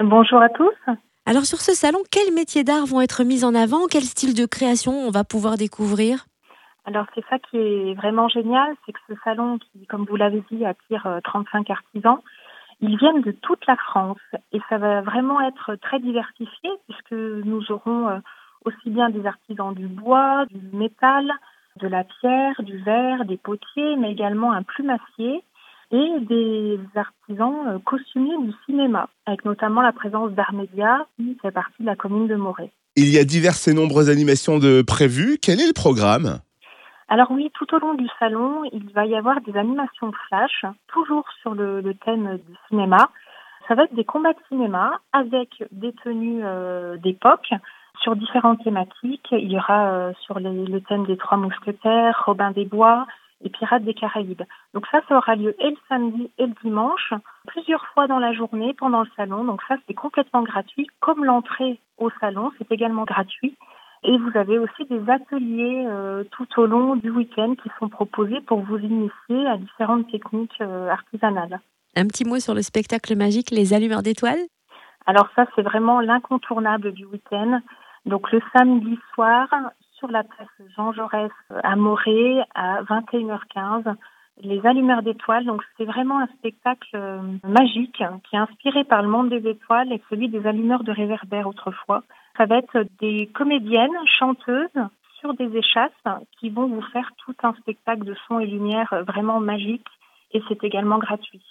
Bonjour à tous. Alors sur ce salon, quels métiers d'art vont être mis en avant? Quel style de création on va pouvoir découvrir? Alors c'est ça qui est vraiment génial, c'est que ce salon qui, comme vous l'avez dit, attire 35 euh, artisans, ils viennent de toute la France. Et ça va vraiment être très diversifié puisque nous aurons euh, aussi bien des artisans du bois, du métal, de la pierre, du verre, des potiers, mais également un plumassier et des artisans euh, costumiers du cinéma, avec notamment la présence d'Armédia, qui fait partie de la commune de Moret. Il y a diverses et nombreuses animations de prévues. Quel est le programme? Alors oui, tout au long du salon, il va y avoir des animations flash, toujours sur le, thème du cinéma. Ça va être des combats de cinéma avec des tenues euh, d'époque sur différentes thématiques. Il y aura euh, sur le thème des Trois Mousquetaires, Robin des Bois, et Pirates des Caraïbes. Donc ça, ça aura lieu et le samedi et le dimanche, plusieurs fois dans la journée pendant le salon. Donc ça, c'est complètement gratuit. Comme l'entrée au salon, c'est également gratuit. Et vous avez aussi des ateliers euh, tout au long du week-end qui sont proposés pour vous initier à différentes techniques euh, artisanales. Un petit mot sur le spectacle magique Les Allumeurs d'étoiles Alors ça, c'est vraiment l'incontournable du week-end. Donc le samedi soir, sur la place Jean Jaurès à Morée à 21h15. Les allumeurs d'étoiles, donc c'est vraiment un spectacle euh, magique qui est inspiré par le monde des étoiles et celui des allumeurs de réverbères autrefois. Ça va être des comédiennes, chanteuses sur des échasses qui vont vous faire tout un spectacle de son et lumière vraiment magique et c'est également gratuit.